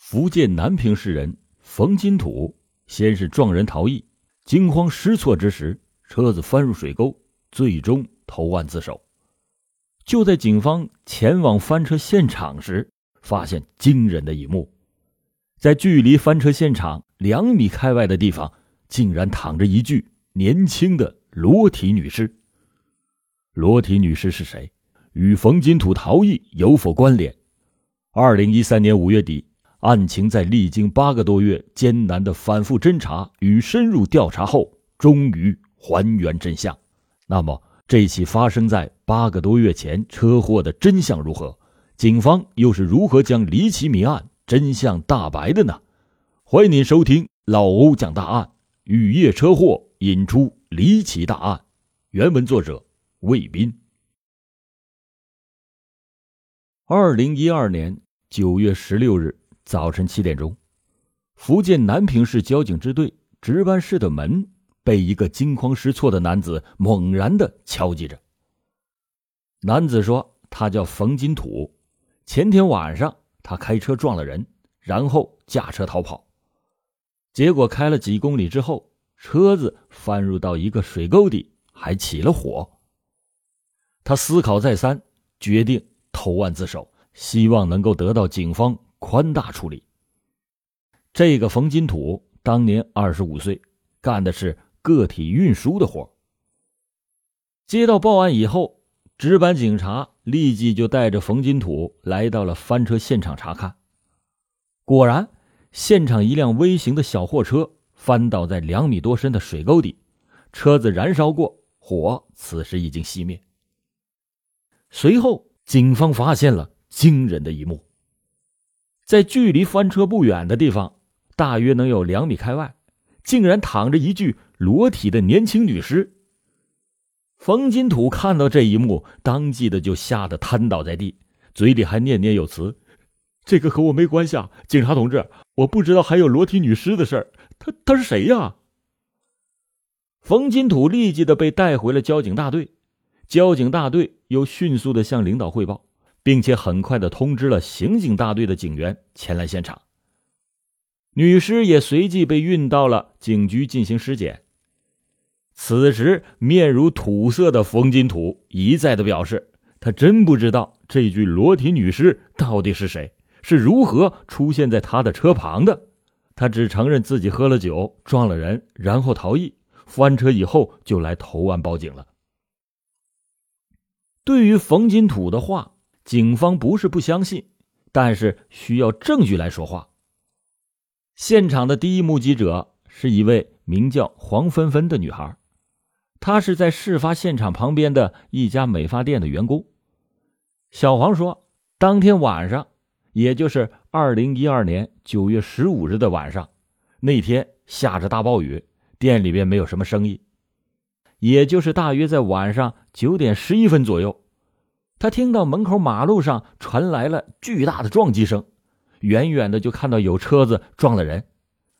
福建南平市人冯金土先是撞人逃逸，惊慌失措之时，车子翻入水沟，最终投案自首。就在警方前往翻车现场时，发现惊人的一幕：在距离翻车现场两米开外的地方，竟然躺着一具年轻的裸体女尸。裸体女尸是谁？与冯金土逃逸有否关联？二零一三年五月底。案情在历经八个多月艰难的反复侦查与深入调查后，终于还原真相。那么，这起发生在八个多月前车祸的真相如何？警方又是如何将离奇谜案真相大白的呢？欢迎您收听老欧讲大案，雨夜车祸引出离奇大案。原文作者魏斌。二零一二年九月十六日。早晨七点钟，福建南平市交警支队值班室的门被一个惊慌失措的男子猛然的敲击着。男子说：“他叫冯金土，前天晚上他开车撞了人，然后驾车逃跑，结果开了几公里之后，车子翻入到一个水沟底，还起了火。他思考再三，决定投案自首，希望能够得到警方。”宽大处理。这个冯金土当年二十五岁，干的是个体运输的活。接到报案以后，值班警察立即就带着冯金土来到了翻车现场查看。果然，现场一辆微型的小货车翻倒在两米多深的水沟底，车子燃烧过，火此时已经熄灭。随后，警方发现了惊人的一幕。在距离翻车不远的地方，大约能有两米开外，竟然躺着一具裸体的年轻女尸。冯金土看到这一幕，当即的就吓得瘫倒在地，嘴里还念念有词：“这个和我没关系啊，警察同志，我不知道还有裸体女尸的事儿。他他是谁呀？”冯金土立即的被带回了交警大队，交警大队又迅速的向领导汇报。并且很快的通知了刑警大队的警员前来现场。女尸也随即被运到了警局进行尸检。此时，面如土色的冯金土一再的表示，他真不知道这具裸体女尸到底是谁，是如何出现在他的车旁的。他只承认自己喝了酒撞了人，然后逃逸，翻车以后就来投案报警了。对于冯金土的话。警方不是不相信，但是需要证据来说话。现场的第一目击者是一位名叫黄芬芬的女孩，她是在事发现场旁边的一家美发店的员工。小黄说，当天晚上，也就是二零一二年九月十五日的晚上，那天下着大暴雨，店里边没有什么生意，也就是大约在晚上九点十一分左右。他听到门口马路上传来了巨大的撞击声，远远的就看到有车子撞了人。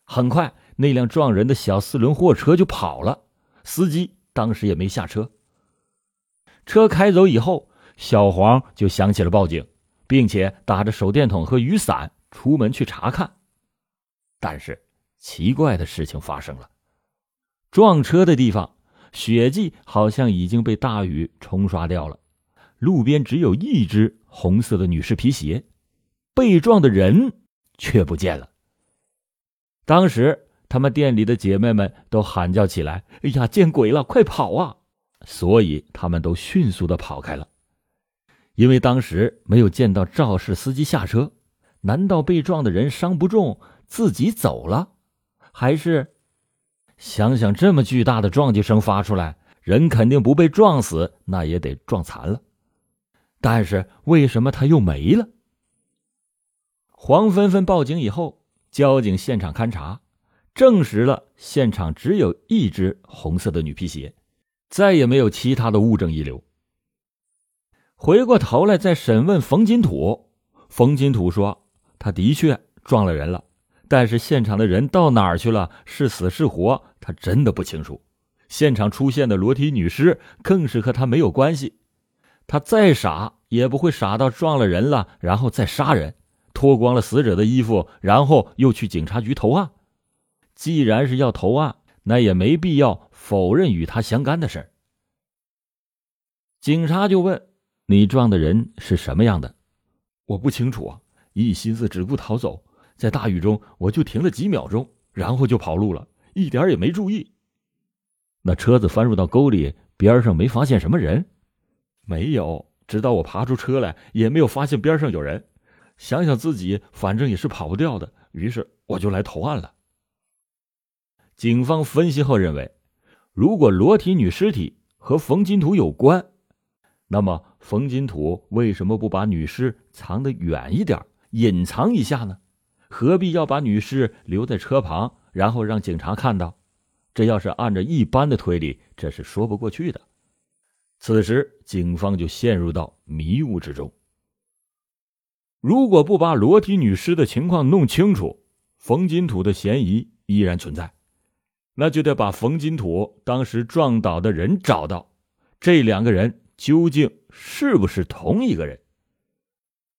很快，那辆撞人的小四轮货车就跑了，司机当时也没下车。车开走以后，小黄就想起了报警，并且打着手电筒和雨伞出门去查看。但是，奇怪的事情发生了：撞车的地方血迹好像已经被大雨冲刷掉了。路边只有一只红色的女士皮鞋，被撞的人却不见了。当时他们店里的姐妹们都喊叫起来：“哎呀，见鬼了，快跑啊！”所以他们都迅速的跑开了。因为当时没有见到肇事司机下车，难道被撞的人伤不重，自己走了？还是想想这么巨大的撞击声发出来，人肯定不被撞死，那也得撞残了。但是为什么他又没了？黄芬芬报警以后，交警现场勘查，证实了现场只有一只红色的女皮鞋，再也没有其他的物证遗留。回过头来再审问冯金土，冯金土说他的确撞了人了，但是现场的人到哪儿去了，是死是活，他真的不清楚。现场出现的裸体女尸更是和他没有关系。他再傻也不会傻到撞了人了然后再杀人，脱光了死者的衣服，然后又去警察局投案。既然是要投案，那也没必要否认与他相干的事儿。警察就问：“你撞的人是什么样的？”我不清楚啊，一心思只顾逃走，在大雨中我就停了几秒钟，然后就跑路了，一点也没注意。那车子翻入到沟里，边上没发现什么人？没有，直到我爬出车来，也没有发现边上有人。想想自己反正也是跑不掉的，于是我就来投案了。警方分析后认为，如果裸体女尸体和冯金土有关。那么，冯金土为什么不把女尸藏得远一点，隐藏一下呢？何必要把女尸留在车旁，然后让警察看到？这要是按照一般的推理，这是说不过去的。此时，警方就陷入到迷雾之中。如果不把裸体女尸的情况弄清楚，冯金土的嫌疑依然存在，那就得把冯金土当时撞倒的人找到，这两个人。究竟是不是同一个人？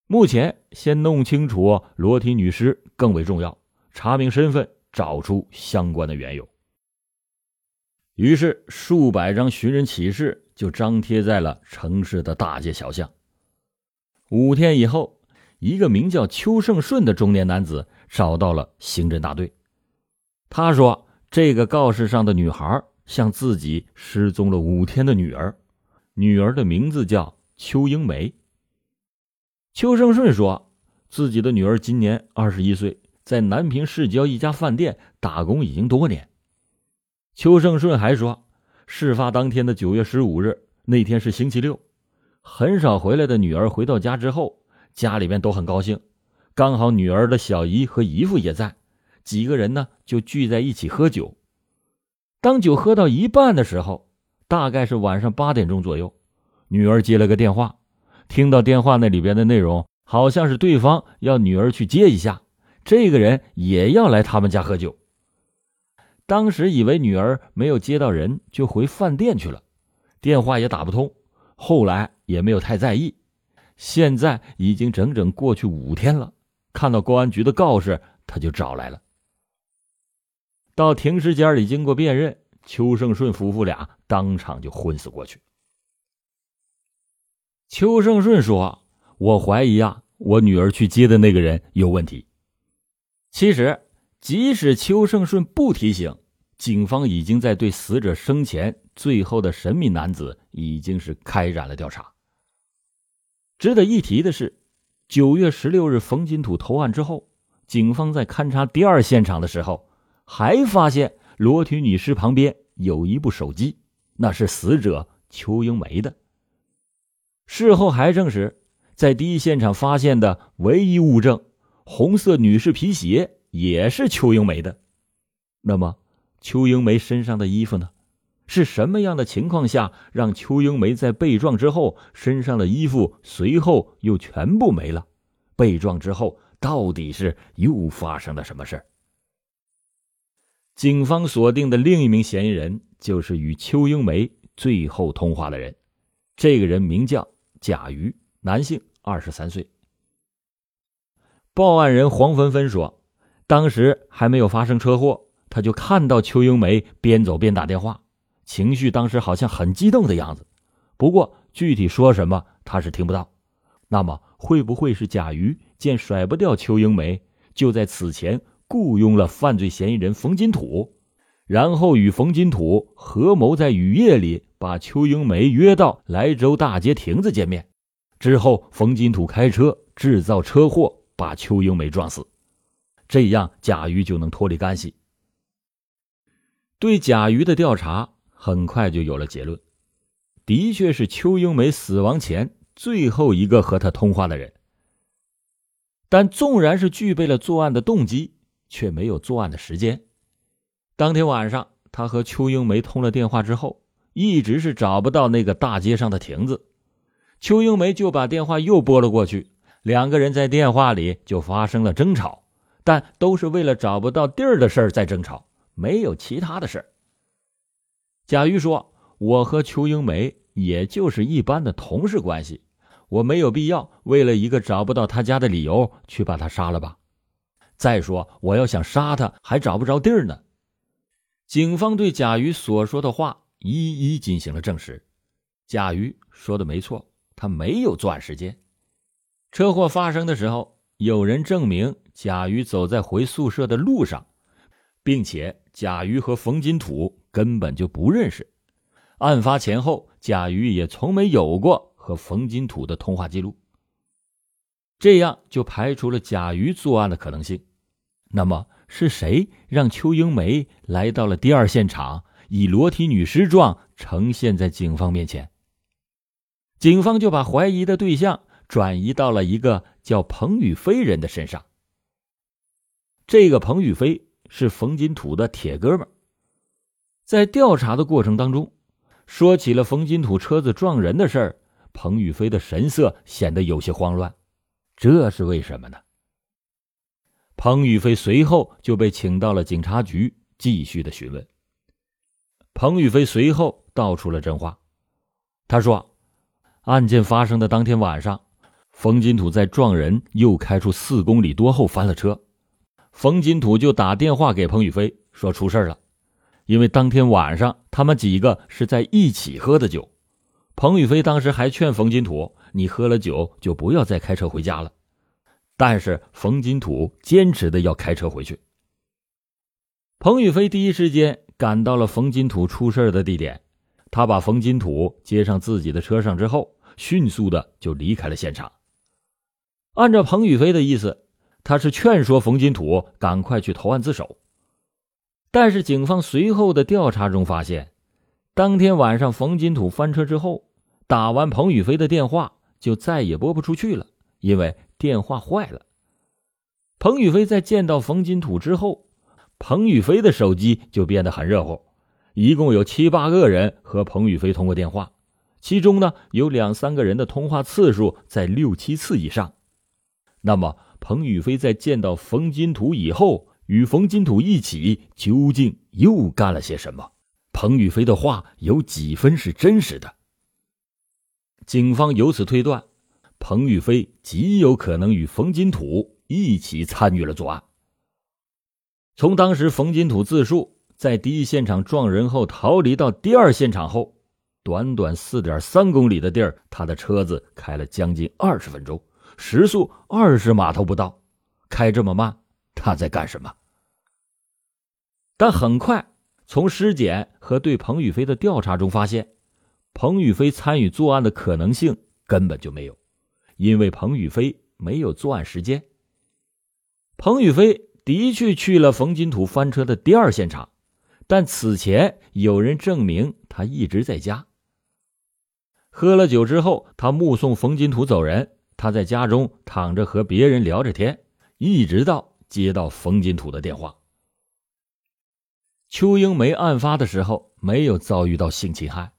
目前先弄清楚裸体女尸更为重要，查明身份，找出相关的缘由。于是，数百张寻人启事就张贴在了城市的大街小巷。五天以后，一个名叫邱胜顺的中年男子找到了刑侦大队。他说：“这个告示上的女孩像自己失踪了五天的女儿。”女儿的名字叫邱英梅。邱胜顺说，自己的女儿今年二十一岁，在南平市郊一家饭店打工已经多年。邱胜顺还说，事发当天的九月十五日那天是星期六，很少回来的女儿回到家之后，家里面都很高兴，刚好女儿的小姨和姨父也在，几个人呢就聚在一起喝酒。当酒喝到一半的时候。大概是晚上八点钟左右，女儿接了个电话，听到电话那里边的内容，好像是对方要女儿去接一下，这个人也要来他们家喝酒。当时以为女儿没有接到人，就回饭店去了，电话也打不通，后来也没有太在意。现在已经整整过去五天了，看到公安局的告示，他就找来了，到停尸间里经过辨认。邱胜顺夫妇俩当场就昏死过去。邱胜顺说：“我怀疑啊，我女儿去接的那个人有问题。”其实，即使邱胜顺不提醒，警方已经在对死者生前最后的神秘男子已经是开展了调查。值得一提的是，九月十六日冯金土投案之后，警方在勘察第二现场的时候，还发现。裸体女尸旁边有一部手机，那是死者邱英梅的。事后还证实，在第一现场发现的唯一物证——红色女士皮鞋，也是邱英梅的。那么，邱英梅身上的衣服呢？是什么样的情况下让邱英梅在被撞之后身上的衣服随后又全部没了？被撞之后到底是又发生了什么事儿？警方锁定的另一名嫌疑人就是与邱英梅最后通话的人，这个人名叫贾瑜，男性，二十三岁。报案人黄芬芬说，当时还没有发生车祸，他就看到邱英梅边走边打电话，情绪当时好像很激动的样子。不过具体说什么他是听不到。那么会不会是贾瑜见甩不掉邱英梅，就在此前？雇佣了犯罪嫌疑人冯金土，然后与冯金土合谋在雨夜里把邱英梅约到莱州大街亭子见面，之后冯金土开车制造车祸把邱英梅撞死，这样贾瑜就能脱离干系。对贾瑜的调查很快就有了结论，的确是邱英梅死亡前最后一个和他通话的人，但纵然是具备了作案的动机。却没有作案的时间。当天晚上，他和邱英梅通了电话之后，一直是找不到那个大街上的亭子。邱英梅就把电话又拨了过去，两个人在电话里就发生了争吵，但都是为了找不到地儿的事儿在争吵，没有其他的事儿。贾玉说：“我和邱英梅也就是一般的同事关系，我没有必要为了一个找不到他家的理由去把他杀了吧？再说，我要想杀他，还找不着地儿呢。警方对贾瑜所说的话一一进行了证实。贾瑜说的没错，他没有作案时间。车祸发生的时候，有人证明贾瑜走在回宿舍的路上，并且贾瑜和冯金土根本就不认识。案发前后，贾瑜也从没有过和冯金土的通话记录，这样就排除了贾瑜作案的可能性。那么是谁让邱英梅来到了第二现场，以裸体女尸状呈现在警方面前？警方就把怀疑的对象转移到了一个叫彭宇飞人的身上。这个彭宇飞是冯金土的铁哥们，在调查的过程当中。说起了冯金土车子撞人的事儿，彭宇飞的神色显得有些慌乱，这是为什么呢？彭宇飞随后就被请到了警察局，继续的询问。彭宇飞随后道出了真话，他说：“案件发生的当天晚上，冯金土在撞人又开出四公里多后翻了车，冯金土就打电话给彭宇飞说出事了。”因为当天晚上他们几个是在一起喝的酒，彭宇飞当时还劝冯金土：“你喝了酒就不要再开车回家了。”但是冯金土坚持的要开车回去。彭宇飞第一时间赶到了冯金土出事的地点，他把冯金土接上自己的车上之后，迅速的就离开了现场。按照彭宇飞的意思，他是劝说冯金土赶快去投案自首。但是，警方随后的调查中发现，当天晚上冯金土翻车之后，打完彭宇飞的电话就再也拨不出去了，因为电话坏了。彭宇飞在见到冯金土之后，彭宇飞的手机就变得很热乎，一共有七八个人和彭宇飞通过电话，其中呢有两三个人的通话次数在六七次以上。那么，彭宇飞在见到冯金土以后。与冯金土一起，究竟又干了些什么？彭宇飞的话有几分是真实的？警方由此推断，彭宇飞极有可能与冯金土一起参与了作案。从当时冯金土自述在第一现场撞人后逃离到第二现场后，短短四点三公里的地儿，他的车子开了将近二十分钟，时速二十码都不到，开这么慢，他在干什么？但很快，从尸检和对彭宇飞的调查中发现，彭宇飞参与作案的可能性根本就没有，因为彭宇飞没有作案时间。彭宇飞的确去了冯金土翻车的第二现场，但此前有人证明他一直在家。喝了酒之后，他目送冯金土走人，他在家中躺着和别人聊着天，一直到接到冯金土的电话。邱英梅案发的时候没有遭遇到性侵害，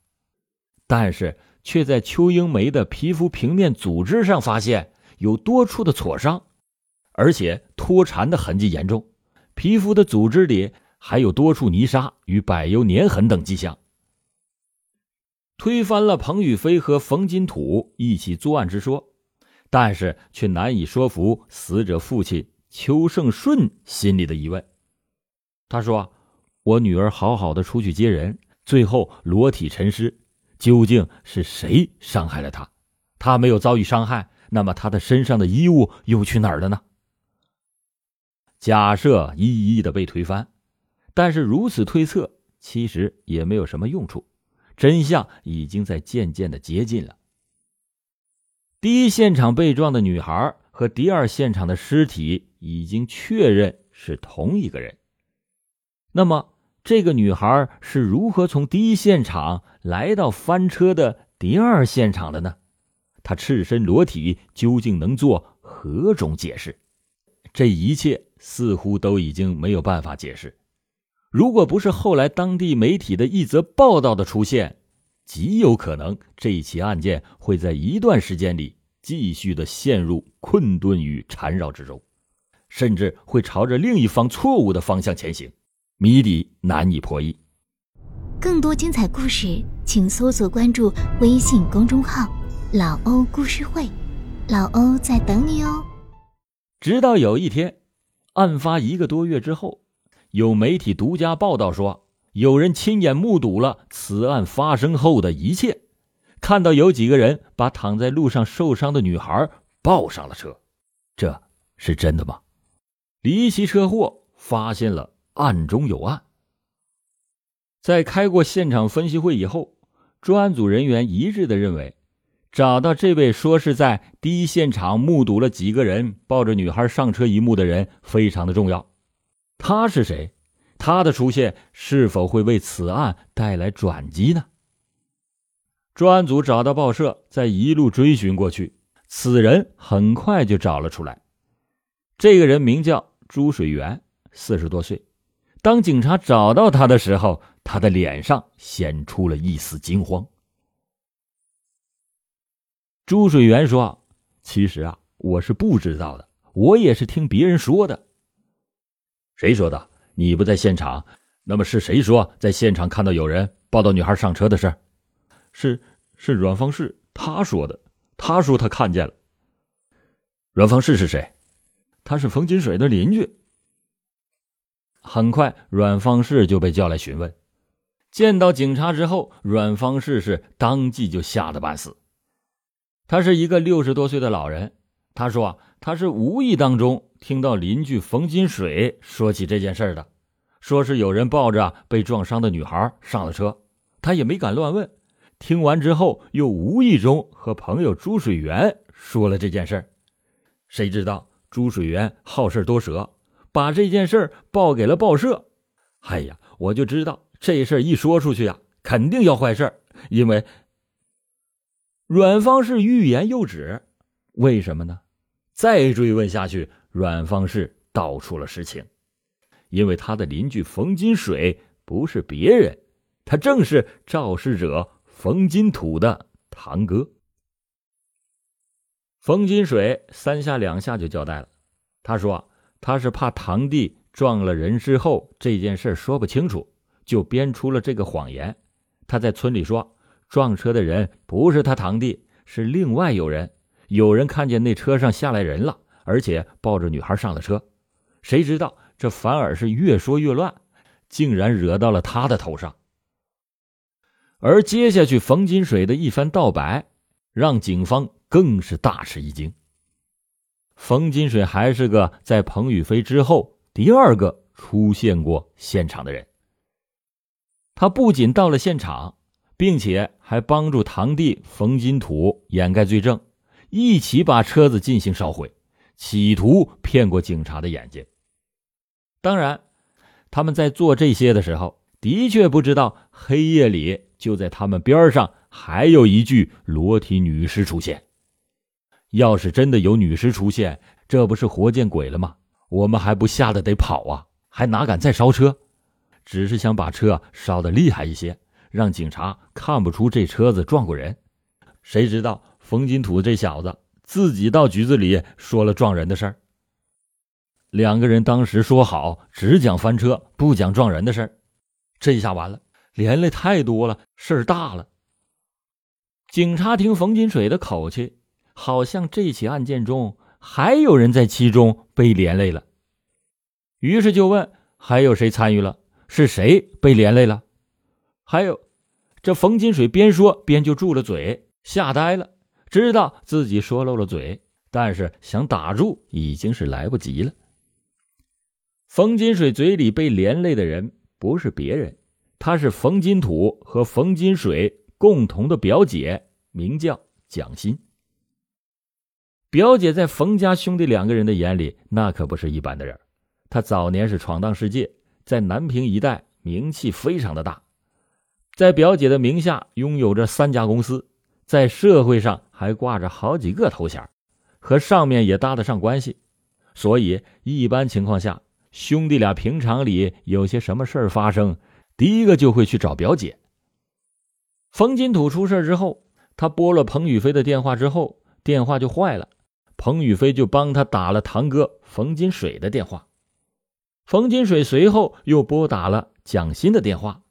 但是却在邱英梅的皮肤平面组织上发现有多处的挫伤，而且脱缠的痕迹严重，皮肤的组织里还有多处泥沙与柏油粘痕等迹象，推翻了彭宇飞和冯金土一起作案之说，但是却难以说服死者父亲邱胜顺心里的疑问。他说。我女儿好好的出去接人，最后裸体沉尸，究竟是谁伤害了她？她没有遭遇伤害，那么她的身上的衣物又去哪儿了呢？假设一一的被推翻，但是如此推测其实也没有什么用处，真相已经在渐渐的接近了。第一现场被撞的女孩和第二现场的尸体已经确认是同一个人，那么。这个女孩是如何从第一现场来到翻车的第二现场的呢？她赤身裸体，究竟能做何种解释？这一切似乎都已经没有办法解释。如果不是后来当地媒体的一则报道的出现，极有可能这起案件会在一段时间里继续的陷入困顿与缠绕之中，甚至会朝着另一方错误的方向前行。谜底难以破译。更多精彩故事，请搜索关注微信公众号老欧故事会，老欧在等你哦。直到有一天，案发一个多月之后，有媒体独家报道说，有人亲眼目睹了此案发生后的一切，看到有几个人把躺在路上受伤的女孩抱上了车，这是真的吗？离奇车祸发现了案中有案。在开过现场分析会以后，专案组人员一致的认为，找到这位说是在第一现场目睹了几个人抱着女孩上车一幕的人非常的重要。他是谁？他的出现是否会为此案带来转机呢？专案组找到报社，在一路追寻过去，此人很快就找了出来。这个人名叫朱水源，四十多岁。当警察找到他的时候，他的脸上显出了一丝惊慌。朱水源说：“其实啊，我是不知道的，我也是听别人说的。谁说的？你不在现场，那么是谁说在现场看到有人抱到女孩上车的事？是是阮方氏他说的，他说他看见了。阮方氏是谁？他是冯金水的邻居。”很快，阮方氏就被叫来询问。见到警察之后，阮方氏是当即就吓得半死。他是一个六十多岁的老人。他说：“他是无意当中听到邻居冯金水说起这件事的，说是有人抱着被撞伤的女孩上了车，他也没敢乱问。听完之后，又无意中和朋友朱水源说了这件事谁知道朱水源好事多舌。”把这件事报给了报社，哎呀，我就知道这事一说出去呀，肯定要坏事因为阮方是欲言又止，为什么呢？再追问下去，阮方是道出了实情，因为他的邻居冯金水不是别人，他正是肇事者冯金土的堂哥。冯金水三下两下就交代了，他说。他是怕堂弟撞了人之后这件事说不清楚，就编出了这个谎言。他在村里说撞车的人不是他堂弟，是另外有人。有人看见那车上下来人了，而且抱着女孩上了车。谁知道这反而是越说越乱，竟然惹到了他的头上。而接下去冯金水的一番道白，让警方更是大吃一惊。冯金水还是个在彭宇飞之后第二个出现过现场的人。他不仅到了现场，并且还帮助堂弟冯金土掩盖罪证，一起把车子进行烧毁，企图骗过警察的眼睛。当然，他们在做这些的时候，的确不知道黑夜里就在他们边上还有一具裸体女尸出现。要是真的有女尸出现，这不是活见鬼了吗？我们还不吓得得跑啊？还哪敢再烧车？只是想把车烧得厉害一些，让警察看不出这车子撞过人。谁知道冯金土这小子自己到局子里说了撞人的事儿。两个人当时说好只讲翻车，不讲撞人的事儿，这下完了，连累太多了，事儿大了。警察听冯金水的口气。好像这起案件中还有人在其中被连累了，于是就问还有谁参与了？是谁被连累了？还有，这冯金水边说边就住了嘴，吓呆了，知道自己说漏了嘴，但是想打住已经是来不及了。冯金水嘴里被连累的人不是别人，他是冯金土和冯金水共同的表姐，名叫蒋欣。表姐在冯家兄弟两个人的眼里，那可不是一般的人。她早年是闯荡世界，在南平一带名气非常的大，在表姐的名下拥有着三家公司，在社会上还挂着好几个头衔，和上面也搭得上关系。所以一般情况下，兄弟俩平常里有些什么事儿发生，第一个就会去找表姐。冯金土出事之后，他拨了彭宇飞的电话之后，电话就坏了。彭宇飞就帮他打了堂哥冯金水的电话，冯金水随后又拨打了蒋欣的电话，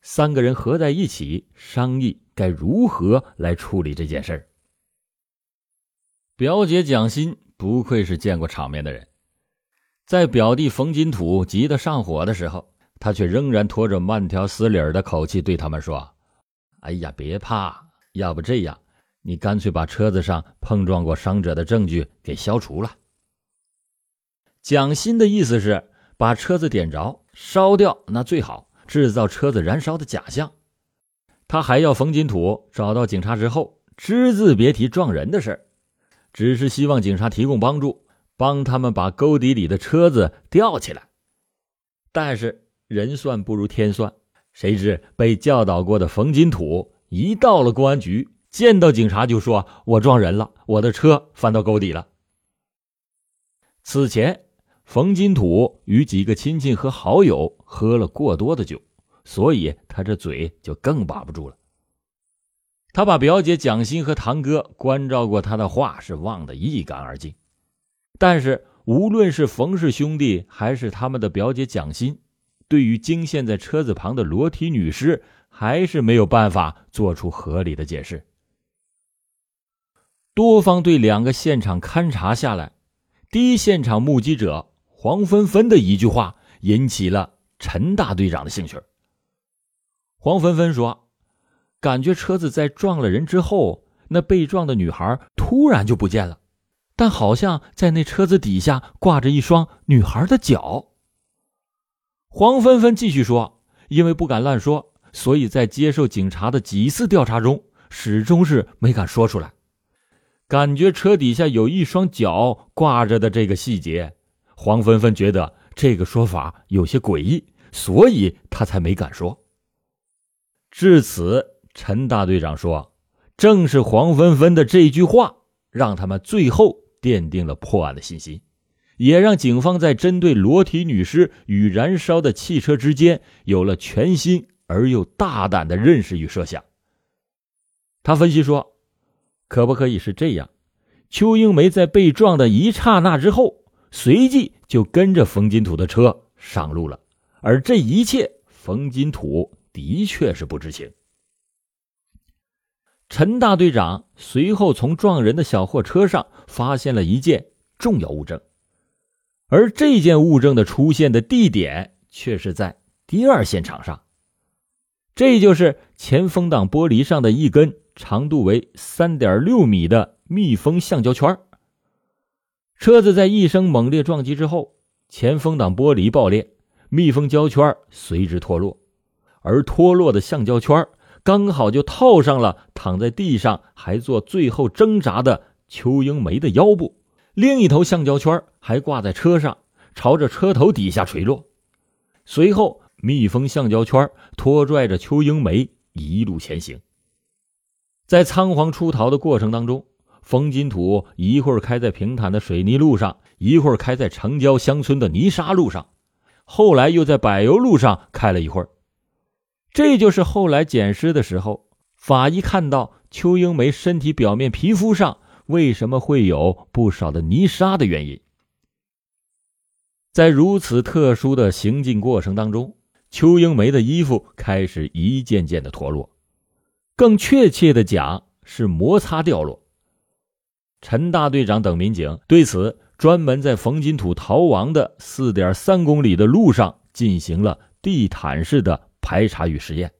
三个人合在一起商议该如何来处理这件事儿表姐蒋欣不愧是见过场面的人，在表弟冯金土急得上火的时候，他却仍然拖着慢条斯理的口气对他们说：“哎呀，别怕，要不这样，你干脆把车子上碰撞过伤者的证据给消除了。”蒋欣的意思是把车子点着烧掉，那最好制造车子燃烧的假象。他还要冯金土找到警察之后，只字别提撞人的事儿。只是希望警察提供帮助，帮他们把沟底里的车子吊起来。但是人算不如天算，谁知被教导过的冯金土一到了公安局，见到警察就说：“我撞人了，我的车翻到沟底了。”此前，冯金土与几个亲戚和好友喝了过多的酒，所以他这嘴就更把不住了。他把表姐蒋欣和堂哥关照过他的话是忘得一干二净，但是无论是冯氏兄弟还是他们的表姐蒋欣，对于惊现在车子旁的裸体女尸，还是没有办法做出合理的解释。多方对两个现场勘查下来，第一现场目击者黄芬芬的一句话引起了陈大队长的兴趣。黄芬芬说。感觉车子在撞了人之后，那被撞的女孩突然就不见了，但好像在那车子底下挂着一双女孩的脚。黄芬芬继续说：“因为不敢乱说，所以在接受警察的几次调查中，始终是没敢说出来。感觉车底下有一双脚挂着的这个细节，黄芬芬觉得这个说法有些诡异，所以她才没敢说。至此。”陈大队长说：“正是黄芬芬的这句话，让他们最后奠定了破案的信心，也让警方在针对裸体女尸与燃烧的汽车之间有了全新而又大胆的认识与设想。”他分析说：“可不可以是这样？邱英梅在被撞的一刹那之后，随即就跟着冯金土的车上路了，而这一切，冯金土的确是不知情。”陈大队长随后从撞人的小货车上发现了一件重要物证，而这件物证的出现的地点却是在第二现场上，这就是前风挡玻璃上的一根长度为三点六米的密封橡胶圈。车子在一声猛烈撞击之后，前风挡玻璃爆裂，密封胶圈随之脱落，而脱落的橡胶圈。刚好就套上了躺在地上还做最后挣扎的邱英梅的腰部，另一头橡胶圈还挂在车上，朝着车头底下垂落。随后，密封橡胶圈拖拽着邱英梅一路前行。在仓皇出逃的过程当中，冯金土一会儿开在平坦的水泥路上，一会儿开在城郊乡村的泥沙路上，后来又在柏油路上开了一会儿。这就是后来捡尸的时候，法医看到邱英梅身体表面皮肤上为什么会有不少的泥沙的原因。在如此特殊的行进过程当中，邱英梅的衣服开始一件件的脱落，更确切的讲是摩擦掉落。陈大队长等民警对此专门在冯金土逃亡的四点三公里的路上进行了地毯式的。排查与实验。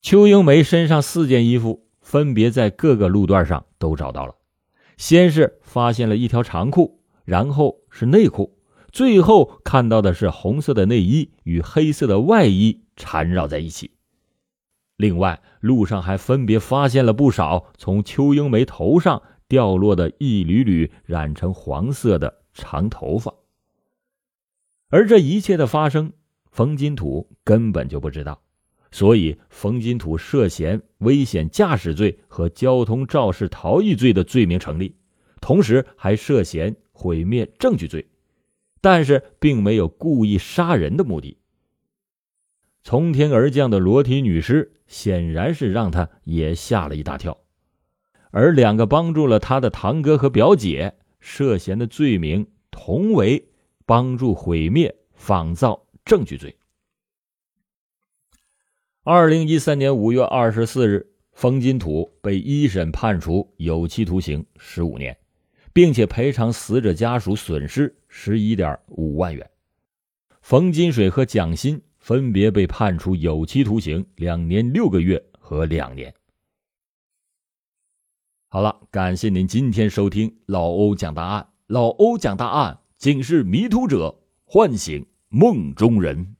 邱英梅身上四件衣服分别在各个路段上都找到了，先是发现了一条长裤，然后是内裤，最后看到的是红色的内衣与黑色的外衣缠绕在一起。另外，路上还分别发现了不少从邱英梅头上掉落的一缕缕染成黄色的长头发。而这一切的发生。冯金土根本就不知道，所以冯金土涉嫌危险驾驶罪和交通肇事逃逸罪的罪名成立，同时还涉嫌毁灭证据罪，但是并没有故意杀人的目的。从天而降的裸体女尸显然是让他也吓了一大跳，而两个帮助了他的堂哥和表姐涉嫌的罪名同为帮助毁灭、仿造。证据罪。二零一三年五月二十四日，冯金土被一审判处有期徒刑十五年，并且赔偿死者家属损失十一点五万元。冯金水和蒋鑫分别被判处有期徒刑两年六个月和两年。好了，感谢您今天收听老欧讲大案。老欧讲大案，警示迷途者，唤醒梦中人。